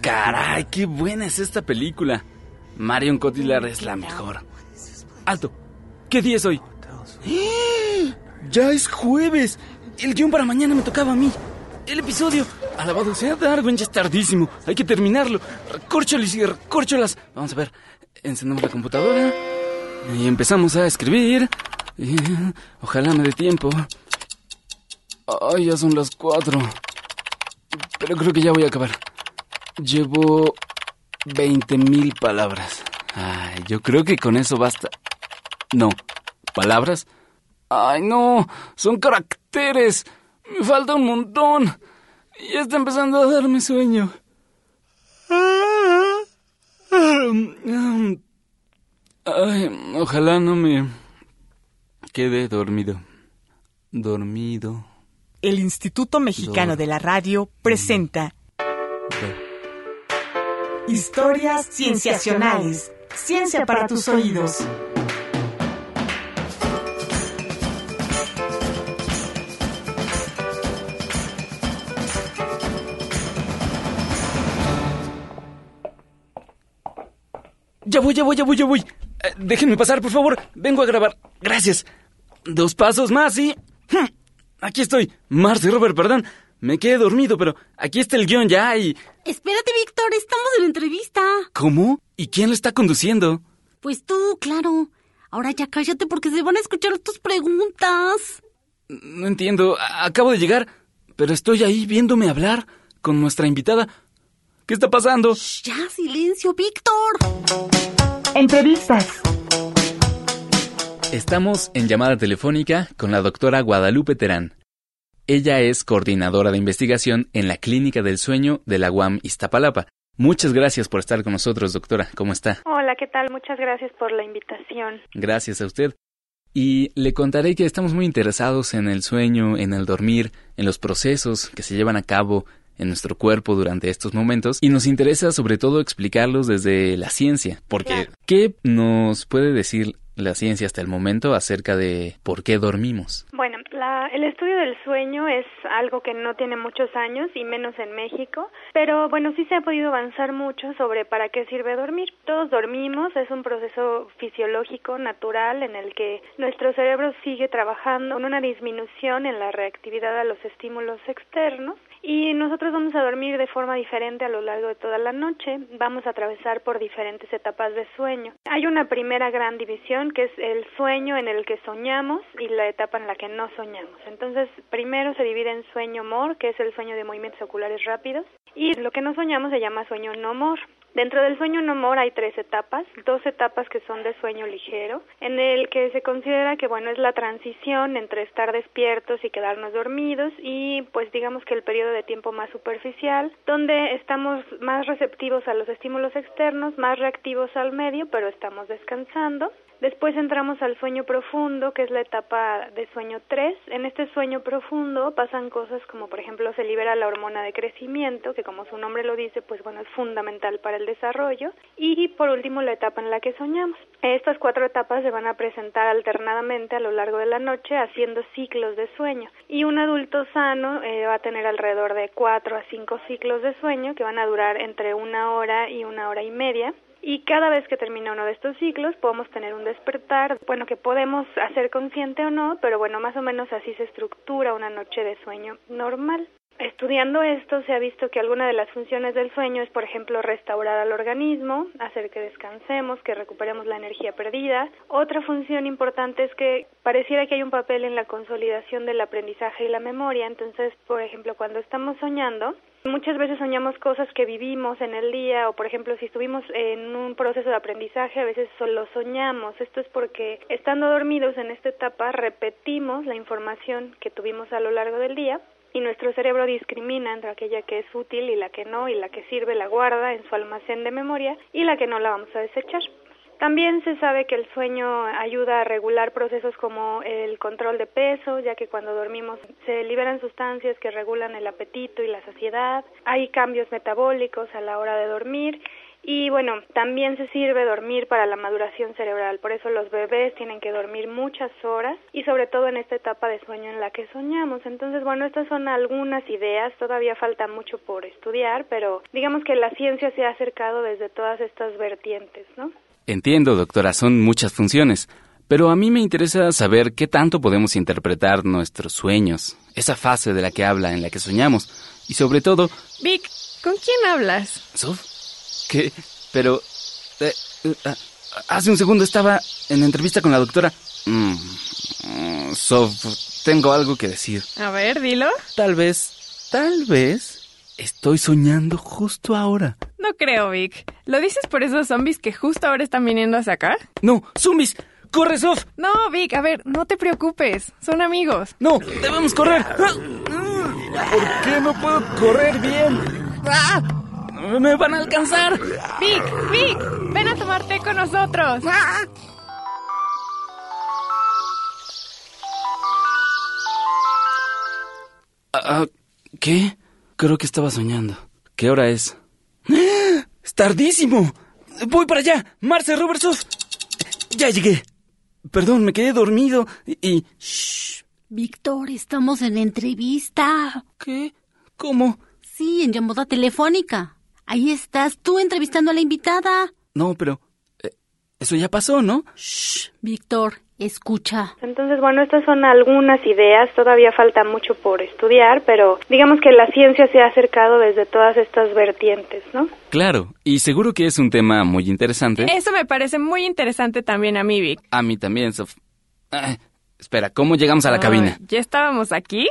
Caray, qué buena es esta película. Marion Cotillard es la mejor. Alto. ¿Qué día es hoy? ¡Eh! Ya es jueves. El guion para mañana me tocaba a mí. El episodio. Alabado sea Darwin, ya es tardísimo. Hay que terminarlo. Recórcholas y recórcholas. Vamos a ver. Encendemos la computadora. Y empezamos a escribir. ojalá me dé tiempo. Ay, ya son las cuatro. Pero creo que ya voy a acabar. Llevo veinte mil palabras. Ay, yo creo que con eso basta. No, palabras. Ay, no, son caracteres. Me falta un montón. Ya está empezando a darme sueño. Ay, ojalá no me quede dormido. Dormido. El Instituto Mexicano de la Radio presenta Historias Cienciacionales. Ciencia para tus oídos. Ya voy, ya voy, ya voy, ya voy. Eh, déjenme pasar, por favor. Vengo a grabar. Gracias. Dos pasos más y... ¡hmm! Aquí estoy. Marcy Robert, perdón. Me quedé dormido, pero aquí está el guion ya y... Espérate, Víctor, estamos en la entrevista. ¿Cómo? ¿Y quién lo está conduciendo? Pues tú, claro. Ahora ya cállate porque se van a escuchar tus preguntas. No entiendo. Acabo de llegar, pero estoy ahí viéndome hablar con nuestra invitada. ¿Qué está pasando? ya, silencio, Víctor. Entrevistas. Estamos en llamada telefónica con la doctora Guadalupe Terán. Ella es coordinadora de investigación en la Clínica del Sueño de la UAM Iztapalapa. Muchas gracias por estar con nosotros, doctora. ¿Cómo está? Hola, ¿qué tal? Muchas gracias por la invitación. Gracias a usted. Y le contaré que estamos muy interesados en el sueño, en el dormir, en los procesos que se llevan a cabo en nuestro cuerpo durante estos momentos y nos interesa sobre todo explicarlos desde la ciencia, porque ¿qué nos puede decir la ciencia hasta el momento acerca de por qué dormimos? Bueno, el estudio del sueño es algo que no tiene muchos años y menos en México, pero bueno, sí se ha podido avanzar mucho sobre para qué sirve dormir. Todos dormimos, es un proceso fisiológico, natural, en el que nuestro cerebro sigue trabajando con una disminución en la reactividad a los estímulos externos y nosotros vamos a dormir de forma diferente a lo largo de toda la noche, vamos a atravesar por diferentes etapas de sueño. Hay una primera gran división que es el sueño en el que soñamos y la etapa en la que no soñamos. Entonces, primero se divide en sueño mor, que es el sueño de movimientos oculares rápidos, y lo que no soñamos se llama sueño no mor. Dentro del sueño no mor hay tres etapas, dos etapas que son de sueño ligero, en el que se considera que bueno es la transición entre estar despiertos y quedarnos dormidos y pues digamos que el periodo de tiempo más superficial, donde estamos más receptivos a los estímulos externos, más reactivos al medio, pero estamos descansando. Después entramos al sueño profundo, que es la etapa de sueño 3. En este sueño profundo pasan cosas como, por ejemplo, se libera la hormona de crecimiento, que como su nombre lo dice, pues bueno, es fundamental para el desarrollo. Y por último, la etapa en la que soñamos. Estas cuatro etapas se van a presentar alternadamente a lo largo de la noche, haciendo ciclos de sueño. Y un adulto sano eh, va a tener alrededor de cuatro a cinco ciclos de sueño, que van a durar entre una hora y una hora y media y cada vez que termina uno de estos ciclos podemos tener un despertar, bueno, que podemos hacer consciente o no, pero bueno, más o menos así se estructura una noche de sueño normal. Estudiando esto se ha visto que alguna de las funciones del sueño es, por ejemplo, restaurar al organismo, hacer que descansemos, que recuperemos la energía perdida. Otra función importante es que pareciera que hay un papel en la consolidación del aprendizaje y la memoria. Entonces, por ejemplo, cuando estamos soñando, Muchas veces soñamos cosas que vivimos en el día o, por ejemplo, si estuvimos en un proceso de aprendizaje, a veces solo soñamos. Esto es porque estando dormidos en esta etapa repetimos la información que tuvimos a lo largo del día y nuestro cerebro discrimina entre aquella que es útil y la que no, y la que sirve la guarda en su almacén de memoria y la que no la vamos a desechar. También se sabe que el sueño ayuda a regular procesos como el control de peso, ya que cuando dormimos se liberan sustancias que regulan el apetito y la saciedad. Hay cambios metabólicos a la hora de dormir Y bueno, también se sirve dormir para la maduración cerebral, por eso los bebés tienen que dormir muchas horas y sobre todo en esta etapa de sueño en la que soñamos. Entonces, bueno, estas son algunas ideas, todavía falta mucho por estudiar, pero digamos que la ciencia se ha acercado desde todas estas vertientes, ¿no? Entiendo, doctora, son muchas funciones. Pero a mí me interesa saber qué tanto podemos interpretar nuestros sueños, esa fase de la que habla, en la que soñamos, y sobre todo... Vic, ¿con quién hablas? ¿Sof? ¿Qué? Pero... eh, eh, hace un segundo estaba en entrevista con la doctora... Mm, mm, Sof, tengo algo que decir. A ver, dilo. Tal vez, tal vez, estoy soñando justo ahora. No creo, Vic. ¿Lo dices por esos zombies que justo ahora están viniendo hacia acá? No, zombies, corre, Sof. No, Vic, a ver, no te preocupes. Son amigos. No, debemos correr. ¿Por qué no puedo correr bien? ¡Ah! Me van a alcanzar. Vic, Vic, ven a tomar té con nosotros. Ah, ¿Qué? Creo que estaba soñando. ¿Qué hora es? ¡Ah! ¡Es tardísimo! Voy para allá. Marce Robertson. Ya llegué. Perdón, me quedé dormido y... y- Shh. Víctor, estamos en entrevista. ¿Qué? ¿Cómo? Sí, en llamada telefónica. Ahí estás, tú entrevistando a la invitada. No, pero... eh, eso ya pasó, ¿no? Shh, Víctor, escucha. Entonces, bueno, estas son algunas ideas, todavía falta mucho por estudiar, pero digamos que la ciencia se ha acercado desde todas estas vertientes, ¿no? Claro, y seguro que es un tema muy interesante. Eso me parece muy interesante también a mí, Vic. A mí también, Sof. Ah, espera, ¿cómo llegamos a la cabina? Ay, ¿Ya estábamos aquí?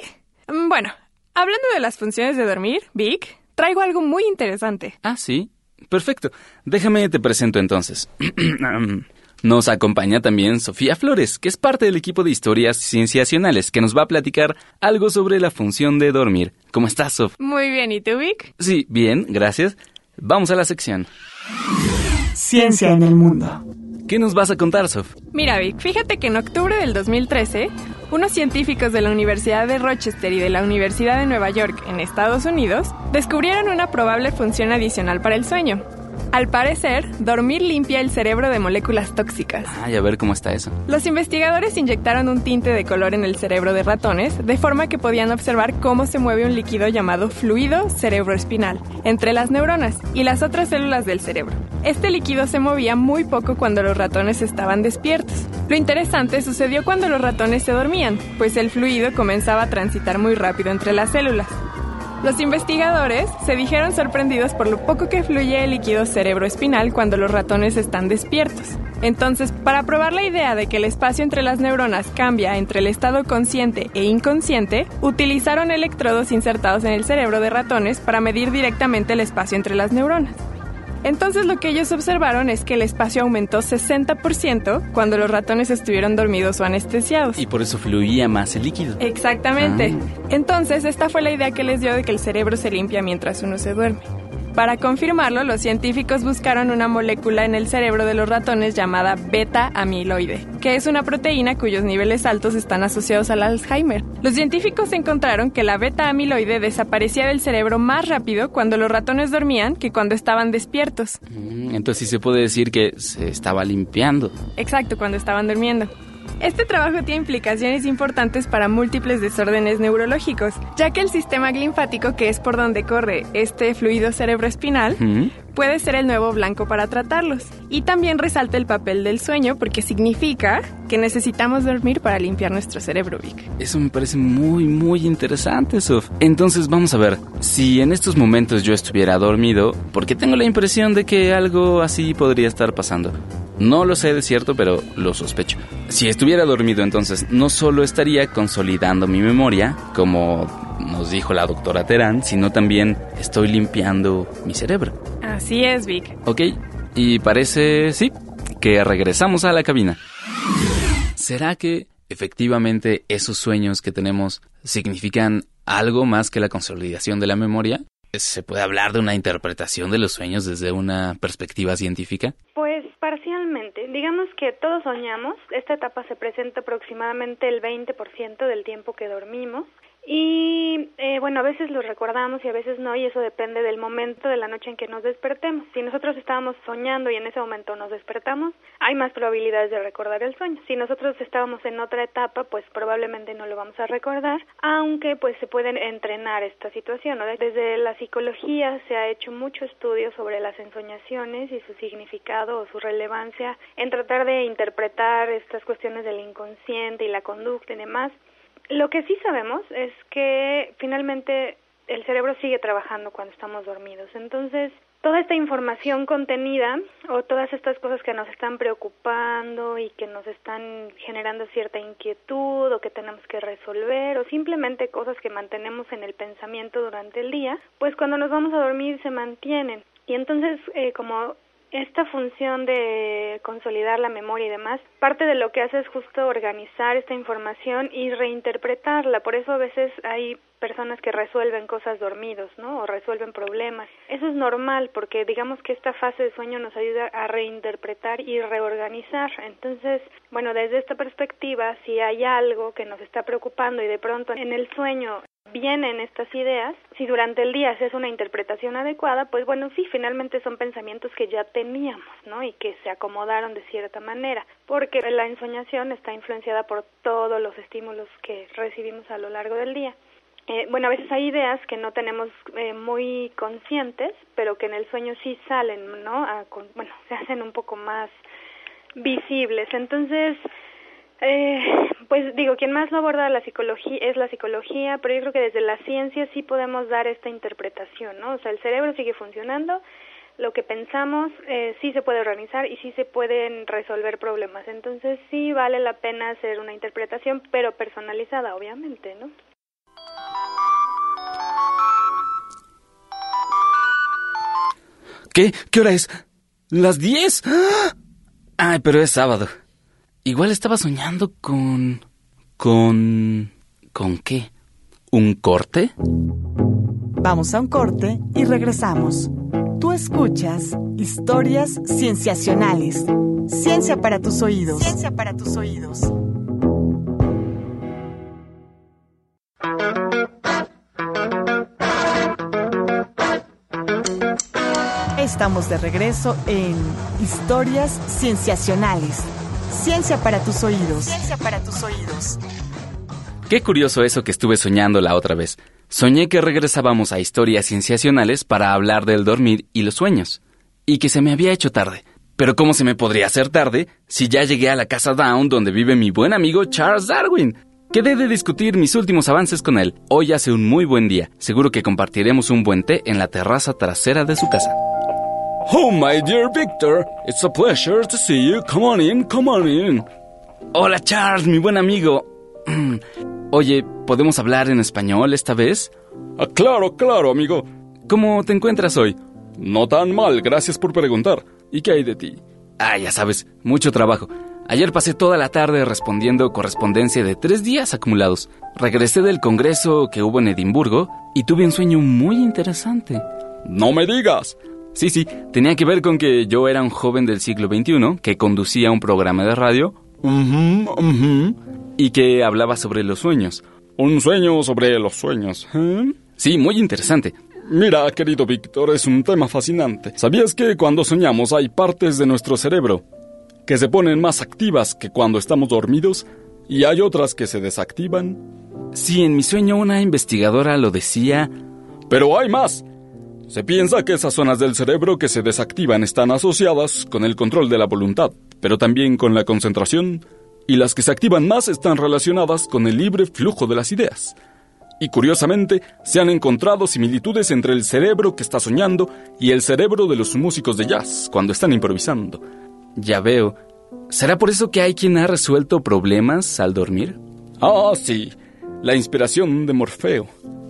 Mm, Bueno, hablando de las funciones de dormir, Vic, traigo algo muy interesante. Ah, sí. Perfecto. Déjame te presento entonces. Nos acompaña también Sofía Flores, que es parte del equipo de historias cienciacionales, que nos va a platicar algo sobre la función de dormir. ¿Cómo estás, Sof? Muy bien, ¿y tú, Vic? Sí, bien, gracias. Vamos a la sección. Ciencia en el mundo. ¿Qué nos vas a contar, Sof? Mira, Vic, fíjate que en octubre del 2013, unos científicos de la Universidad de Rochester y de la Universidad de Nueva York, en Estados Unidos, descubrieron una probable función adicional para el sueño. Al parecer, dormir limpia el cerebro de moléculas tóxicas. Ay, a ver cómo está eso. Los investigadores inyectaron un tinte de color en el cerebro de ratones, de forma que podían observar cómo se mueve un líquido llamado fluido cerebroespinal entre las neuronas y las otras células del cerebro. Este líquido se movía muy poco cuando los ratones estaban despiertos. Lo interesante sucedió cuando los ratones se dormían, pues el fluido comenzaba a transitar muy rápido entre las células. Los investigadores se dijeron sorprendidos por lo poco que fluye el líquido cerebroespinal cuando los ratones están despiertos. Entonces, para probar la idea de que el espacio entre las neuronas cambia entre el estado consciente e inconsciente, utilizaron electrodos insertados en el cerebro de ratones para medir directamente el espacio entre las neuronas. Entonces lo que ellos observaron es que el espacio aumentó 60% cuando los ratones estuvieron dormidos o anestesiados. Y por eso fluía más el líquido. Exactamente. Ah. Entonces, esta fue la idea que les dio de que el cerebro se limpia mientras uno se duerme. Para confirmarlo, los científicos buscaron una molécula en el cerebro de los ratones llamada beta-amiloide, que es una proteína cuyos niveles altos están asociados al Alzheimer. Los científicos encontraron que la beta-amiloide desaparecía del cerebro más rápido cuando los ratones dormían que cuando estaban despiertos. Mm, Entonces sí se puede decir que se estaba limpiando. Exacto, cuando estaban durmiendo. Este trabajo tiene implicaciones importantes para múltiples desórdenes neurológicos, ya que el sistema linfático, que es por donde corre este fluido cerebroespinal, Ujú. puede ser el nuevo blanco para tratarlos. Y también resalta el papel del sueño porque significa que necesitamos dormir para limpiar nuestro cerebro, Vic. Eso me parece muy, muy interesante, Sof. Entonces vamos a ver, si en estos momentos yo estuviera dormido, porque tengo la impresión de que algo así podría estar pasando. No lo sé de cierto, pero lo sospecho. Si estuviera dormido, entonces no solo estaría consolidando mi memoria, como nos dijo la doctora Terán, sino también estoy limpiando mi cerebro. Así es, Vic. Ok, y parece, sí, que regresamos a la cabina. ¿Será que efectivamente esos sueños que tenemos significan algo más que la consolidación de la memoria? ¿Se puede hablar de una interpretación de los sueños desde una perspectiva científica? Pues parcialmente. Digamos que todos soñamos. Esta etapa se presenta aproximadamente el 20% del tiempo que dormimos. Y eh, bueno, a veces los recordamos y a veces no, y eso depende del momento de la noche en que nos despertemos. Si nosotros estábamos soñando y en ese momento nos despertamos, hay más probabilidades de recordar el sueño. Si nosotros estábamos en otra etapa, pues probablemente no lo vamos a recordar, aunque pues se pueden entrenar esta situación. Desde la psicología se ha hecho mucho estudio sobre las ensoñaciones y su significado o su relevancia en tratar de interpretar estas cuestiones del inconsciente y la conducta y demás. Lo que sí sabemos es que finalmente el cerebro sigue trabajando cuando estamos dormidos. Entonces, toda esta información contenida o todas estas cosas que nos están preocupando y que nos están generando cierta inquietud o que tenemos que resolver o simplemente cosas que mantenemos en el pensamiento durante el día, pues cuando nos vamos a dormir se mantienen. Y entonces, eh, como esta función de consolidar la memoria y demás, parte de lo que hace es justo organizar esta información y reinterpretarla. Por eso a veces hay personas que resuelven cosas dormidos, ¿no? O resuelven problemas. Eso es normal porque digamos que esta fase de sueño nos ayuda a reinterpretar y reorganizar. Entonces, bueno, desde esta perspectiva, si hay algo que nos está preocupando y de pronto en el sueño vienen estas ideas, si durante el día se hace una interpretación adecuada, pues bueno, sí, finalmente son pensamientos que ya teníamos, ¿no? Y que se acomodaron de cierta manera, porque la ensoñación está influenciada por todos los estímulos que recibimos a lo largo del día. Eh, bueno, a veces hay ideas que no tenemos eh, muy conscientes, pero que en el sueño sí salen, ¿no? bueno, se hacen un poco más visibles. Entonces, eh, pues digo, quien más lo aborda la psicología es la psicología, pero yo creo que desde la ciencia sí podemos dar esta interpretación, ¿no? O sea, el cerebro sigue funcionando, lo que pensamos eh, sí se puede organizar y sí se pueden resolver problemas. Entonces sí vale la pena hacer una interpretación, pero personalizada, obviamente, ¿no? ¿Qué? ¿Qué hora es? ¿Las 10? Ay, pero es sábado. Igual estaba soñando con... con... ¿Con qué? ¿Un corte? Vamos a un corte y regresamos. Tú escuchas historias cienciacionales. Ciencia para tus oídos. Ciencia para tus oídos. Estamos de regreso en Historias Cienciacionales. Ciencia para tus oídos. Ciencia para tus oídos. Qué curioso eso que estuve soñando la otra vez. Soñé que regresábamos a historias cienciacionales para hablar del dormir y los sueños. Y que se me había hecho tarde. Pero ¿cómo se me podría hacer tarde si ya llegué a la casa Down donde vive mi buen amigo Charles Darwin? Quedé de discutir mis últimos avances con él. Hoy hace un muy buen día. Seguro que compartiremos un buen té en la terraza trasera de su casa. Oh, my dear Victor, it's a pleasure to see you. Come on in, come on in. Hola, Charles, mi buen amigo. Oye, ¿podemos hablar en español esta vez? Ah, claro, claro, amigo. ¿Cómo te encuentras hoy? No tan mal, gracias por preguntar. ¿Y qué hay de ti? Ah, ya sabes, mucho trabajo. Ayer pasé toda la tarde respondiendo correspondencia de tres días acumulados. Regresé del congreso que hubo en Edimburgo y tuve un sueño muy interesante. No me digas. Sí, sí, tenía que ver con que yo era un joven del siglo XXI que conducía un programa de radio y que hablaba sobre los sueños. Un sueño sobre los sueños. ¿eh? Sí, muy interesante. Mira, querido Víctor, es un tema fascinante. ¿Sabías que cuando soñamos hay partes de nuestro cerebro que se ponen más activas que cuando estamos dormidos y hay otras que se desactivan? Sí, en mi sueño una investigadora lo decía. Pero hay más. Se piensa que esas zonas del cerebro que se desactivan están asociadas con el control de la voluntad, pero también con la concentración, y las que se activan más están relacionadas con el libre flujo de las ideas. Y curiosamente, se han encontrado similitudes entre el cerebro que está soñando y el cerebro de los músicos de jazz cuando están improvisando. Ya veo. ¿Será por eso que hay quien ha resuelto problemas al dormir? Ah, sí. La inspiración de Morfeo.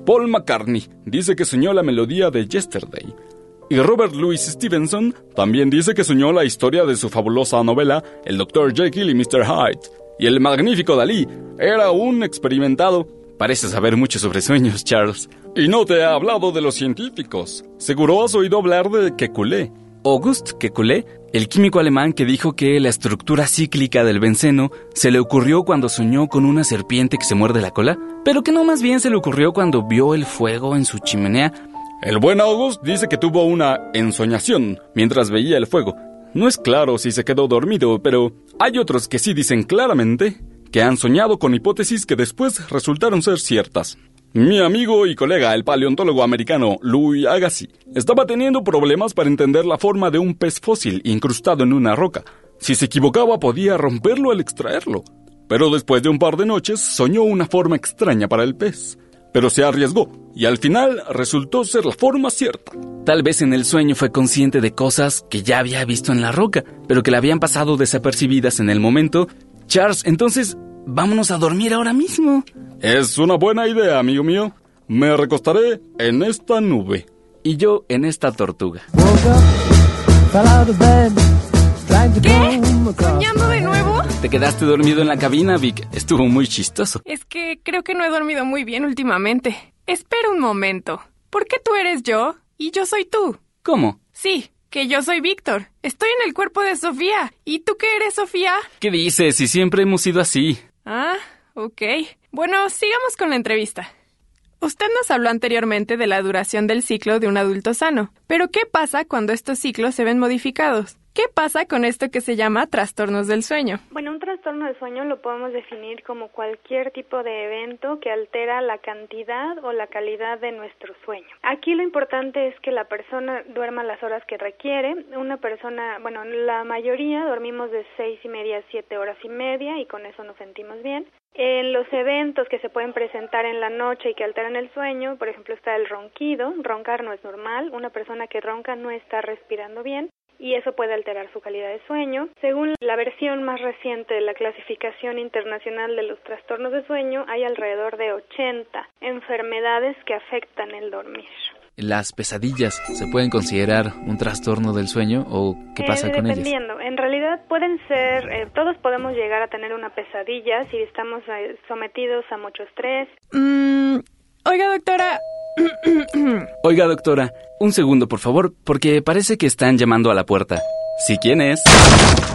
Paul McCartney dice que soñó la melodía de Yesterday. Y Robert Louis Stevenson también dice que soñó la historia de su fabulosa novela El Dr. Jekyll y Mr. Hyde. Y el magnífico Dalí era un experimentado. Parece saber mucho sobre sueños, Charles. Y no te he hablado de los científicos. Seguro has oído hablar de Kekulé. Auguste Kekulé el químico alemán que dijo que la estructura cíclica del benceno se le ocurrió cuando soñó con una serpiente que se muerde la cola, pero que no más bien se le ocurrió cuando vio el fuego en su chimenea. El buen August dice que tuvo una ensoñación mientras veía el fuego. No es claro si se quedó dormido, pero hay otros que sí dicen claramente que han soñado con hipótesis que después resultaron ser ciertas. Mi amigo y colega, el paleontólogo americano Louis Agassiz, estaba teniendo problemas para entender la forma de un pez fósil incrustado en una roca. Si se equivocaba podía romperlo al extraerlo. Pero después de un par de noches soñó una forma extraña para el pez. Pero se arriesgó y al final resultó ser la forma cierta. Tal vez en el sueño fue consciente de cosas que ya había visto en la roca, pero que le habían pasado desapercibidas en el momento. Charles, entonces, vámonos a dormir ahora mismo. Es una buena idea, amigo mío. Me recostaré en esta nube. Y yo en esta tortuga. ¿Qué? ¿Soñando de nuevo? Te quedaste dormido en la cabina, Vic. Estuvo muy chistoso. Es que creo que no he dormido muy bien últimamente. Espera un momento. ¿Por qué tú eres yo y yo soy tú? ¿Cómo? Sí, que yo soy Víctor. Estoy en el cuerpo de Sofía. ¿Y tú qué eres, Sofía? ¿Qué dices? Si siempre hemos sido así. Ah, ok. Bueno, sigamos con la entrevista. Usted nos habló anteriormente de la duración del ciclo de un adulto sano. Pero ¿qué pasa cuando estos ciclos se ven modificados? ¿Qué pasa con esto que se llama trastornos del sueño? Bueno, un trastorno del sueño lo podemos definir como cualquier tipo de evento que altera la cantidad o la calidad de nuestro sueño. Aquí lo importante es que la persona duerma las horas que requiere. Una persona, bueno, la mayoría dormimos de seis y media a siete horas y media y con eso nos sentimos bien. En los eventos que se pueden presentar en la noche y que alteran el sueño, por ejemplo, está el ronquido. Roncar no es normal. Una persona que ronca no está respirando bien y eso puede alterar su calidad de sueño. Según la versión más reciente de la clasificación internacional de los trastornos de sueño, hay alrededor de 80 enfermedades que afectan el dormir. ¿Las pesadillas se pueden considerar un trastorno del sueño o qué pasa Eh, con ellas? dependiendo. En realidad pueden ser, eh, todos podemos llegar a tener una pesadilla si estamos eh, sometidos a mucho estrés. Mm, oiga, doctora. Oiga, doctora, un segundo, por favor, porque parece que están llamando a la puerta. ¿Sí quién es?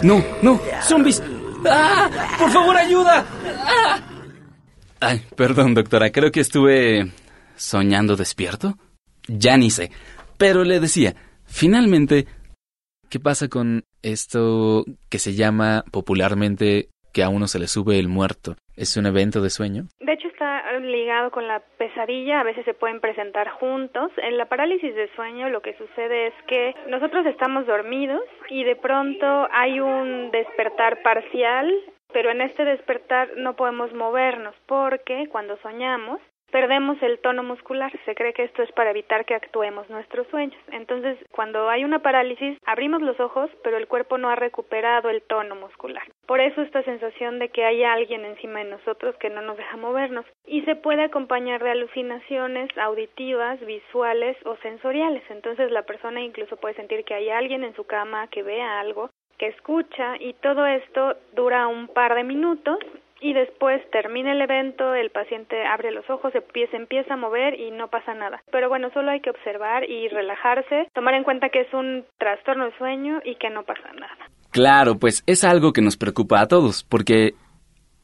No, no, zombies. ¡Ah! ¡Por favor, ayuda! ¡Ah! Ay, perdón, doctora, creo que estuve soñando despierto. Ya ni sé. Pero le decía, finalmente, ¿qué pasa con esto que se llama popularmente que a uno se le sube el muerto? ¿Es un evento de sueño? De hecho está ligado con la pesadilla, a veces se pueden presentar juntos. En la parálisis de sueño lo que sucede es que nosotros estamos dormidos y de pronto hay un despertar parcial, pero en este despertar no podemos movernos porque cuando soñamos perdemos el tono muscular. Se cree que esto es para evitar que actuemos nuestros sueños. Entonces, cuando hay una parálisis, abrimos los ojos, pero el cuerpo no ha recuperado el tono muscular. Por eso esta sensación de que hay alguien encima de nosotros que no nos deja movernos. Y se puede acompañar de alucinaciones auditivas, visuales o sensoriales. Entonces, la persona incluso puede sentir que hay alguien en su cama, que vea algo, que escucha y todo esto dura un par de minutos y después termina el evento, el paciente abre los ojos, se empieza, empieza a mover y no pasa nada. Pero bueno, solo hay que observar y relajarse, tomar en cuenta que es un trastorno de sueño y que no pasa nada. Claro, pues es algo que nos preocupa a todos, porque...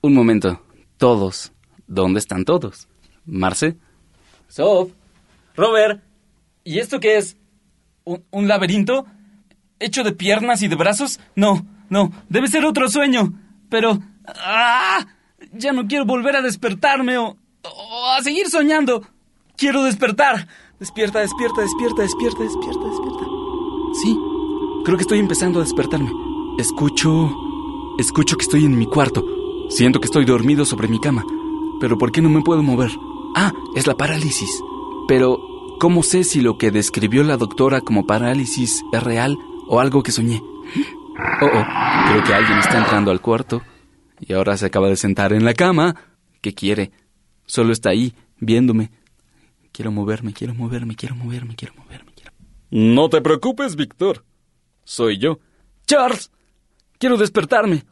Un momento, todos. ¿Dónde están todos? ¿Marce? Sof. Robert. ¿Y esto qué es? ¿Un, un laberinto? ¿Hecho de piernas y de brazos? No, no, debe ser otro sueño. Pero... ¡Ah! Ya no quiero volver a despertarme o, o a seguir soñando. Quiero despertar. Despierta, despierta, despierta, despierta, despierta, despierta. Sí, creo que estoy empezando a despertarme. Escucho... Escucho que estoy en mi cuarto. Siento que estoy dormido sobre mi cama. Pero ¿por qué no me puedo mover? Ah, es la parálisis. Pero, ¿cómo sé si lo que describió la doctora como parálisis es real o algo que soñé? Oh, oh, creo que alguien está entrando al cuarto. Y ahora se acaba de sentar en la cama. ¿Qué quiere? Solo está ahí, viéndome. Quiero moverme, quiero moverme, quiero moverme, quiero moverme. Quiero... No te preocupes, Víctor. Soy yo. Charles, quiero despertarme.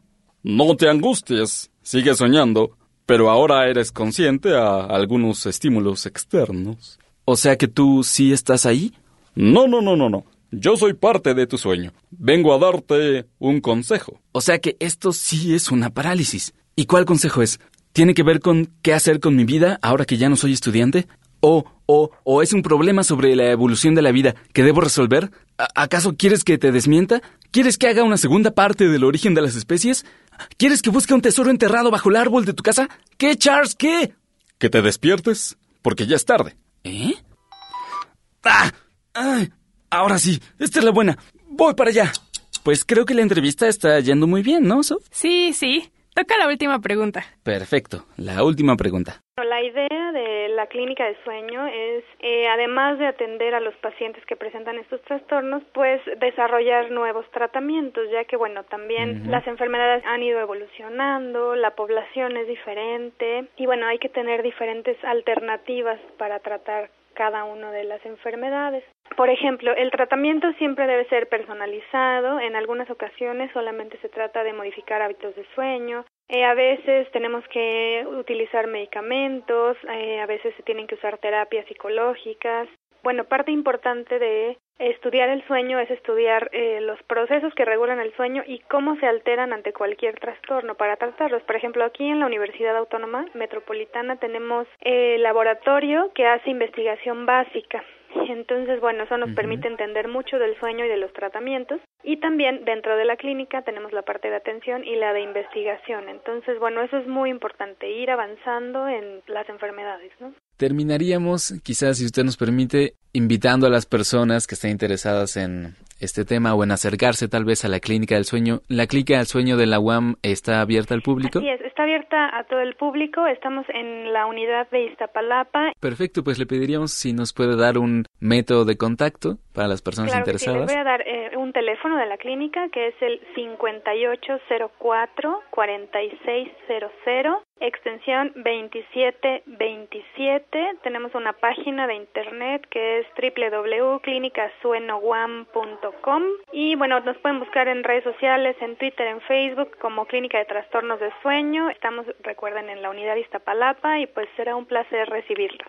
No te angusties. Sigue soñando, pero ahora eres consciente a algunos estímulos externos. O sea que tú sí estás ahí. No, no, no, no, no. Yo soy parte de tu sueño. Vengo a darte un consejo. O sea que esto sí es una parálisis. ¿Y cuál consejo es? ¿Tiene que ver con qué hacer con mi vida ahora que ya no soy estudiante? ¿O, o, o es un problema sobre la evolución de la vida que debo resolver? ¿Acaso quieres que te desmienta? ¿Quieres que haga una segunda parte del origen de las especies? ¿Quieres que busque un tesoro enterrado bajo el árbol de tu casa? ¿Qué, Charles? ¿Qué? Que te despiertes, porque ya es tarde. ¿Eh? ¡Ah! ¡Ay! Ahora sí, esta es la buena. Voy para allá. Pues creo que la entrevista está yendo muy bien, ¿no, Sof? Sí, sí. Toca la última pregunta. Perfecto, la última pregunta. La idea de la clínica de sueño es, eh, además de atender a los pacientes que presentan estos trastornos, pues desarrollar nuevos tratamientos, ya que, bueno, también las enfermedades han ido evolucionando, la población es diferente y, bueno, hay que tener diferentes alternativas para tratar cada una de las enfermedades. Por ejemplo, el tratamiento siempre debe ser personalizado. En algunas ocasiones solamente se trata de modificar hábitos de sueño. Eh, a veces tenemos que utilizar medicamentos, eh, a veces se tienen que usar terapias psicológicas. Bueno, parte importante de estudiar el sueño es estudiar eh, los procesos que regulan el sueño y cómo se alteran ante cualquier trastorno para tratarlos. Por ejemplo, aquí en la Universidad Autónoma Metropolitana tenemos el laboratorio que hace investigación básica. Entonces, bueno, eso nos permite entender mucho del sueño y de los tratamientos. Y también dentro de la clínica tenemos la parte de atención y la de investigación. Entonces, bueno, eso es muy importante, ir avanzando en las enfermedades, ¿no? Terminaríamos, quizás si usted nos permite, invitando a las personas que estén interesadas en este tema o en acercarse tal vez a la clínica del sueño. ¿La clínica del sueño de la UAM está abierta al público? Sí, está abierta a todo el público. Estamos en la unidad de Iztapalapa. Perfecto, pues le pediríamos si nos puede dar un método de contacto para las personas interesadas. Sí, les voy a dar eh, un teléfono de la clínica que es el 5804-4600 extensión 2727. Tenemos una página de internet que es www.clinicasuenoguam.com y bueno, nos pueden buscar en redes sociales, en Twitter, en Facebook como Clínica de Trastornos de Sueño. Estamos, recuerden, en la unidad Iztapalapa y pues será un placer recibirlos.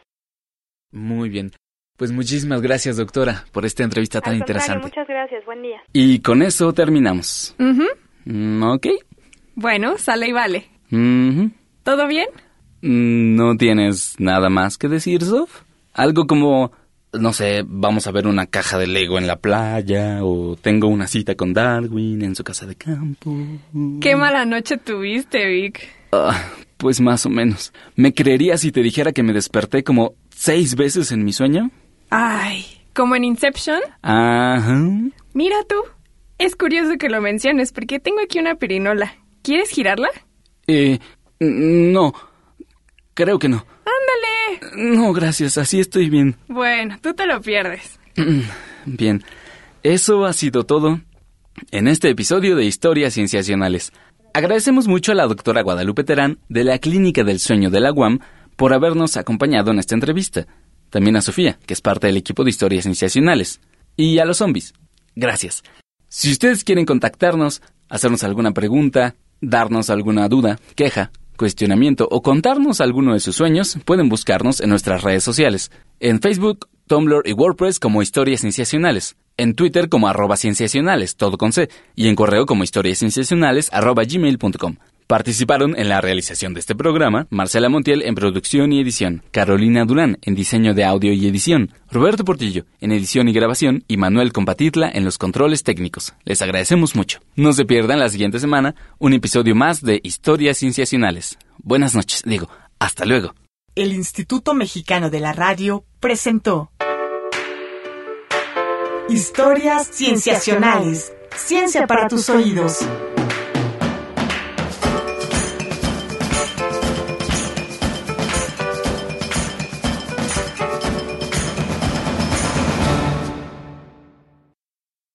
Muy bien. Pues muchísimas gracias, doctora, por esta entrevista tan interesante. Muchas gracias, buen día. Y con eso terminamos. Uh ok. Bueno, sale y vale. Mhm. ¿Todo bien? Mm, ¿No tienes nada más que decir, Sof? Algo como, no sé, vamos a ver una caja de Lego en la playa o tengo una cita con Darwin en su casa de campo. Qué mala noche tuviste, Vic. Ah, pues más o menos. ¿Me creerías si te dijera que me desperté como seis veces en mi sueño? Ay, ¿como en Inception? Ajá. Mira tú. Es curioso que lo menciones porque tengo aquí una pirinola. ¿Quieres girarla? Eh, no, creo que no. No, gracias, así estoy bien. Bueno, tú te lo pierdes. Bien, eso ha sido todo en este episodio de Historias Cienciacionales. Agradecemos mucho a la doctora Guadalupe Terán de la Clínica del Sueño de la UAM por habernos acompañado en esta entrevista. También a Sofía, que es parte del equipo de Historias Cienciacionales. Y a los zombies. Gracias. Si ustedes quieren contactarnos, hacernos alguna pregunta, darnos alguna duda, queja, cuestionamiento o contarnos alguno de sus sueños, pueden buscarnos en nuestras redes sociales. En Facebook, Tumblr y WordPress como Historias Cienciacionales. En Twitter como arroba cienciacionales, todo con C. Y en correo como historiascienciacionales arroba gmail.com. Participaron en la realización de este programa Marcela Montiel en producción y edición, Carolina Durán en diseño de audio y edición, Roberto Portillo en edición y grabación y Manuel Compatitla en los controles técnicos. Les agradecemos mucho. No se pierdan la siguiente semana un episodio más de Historias Cienciacionales. Buenas noches, digo, hasta luego. El Instituto Mexicano de la Radio presentó Historias Cienciacionales. Ciencia para tus oídos.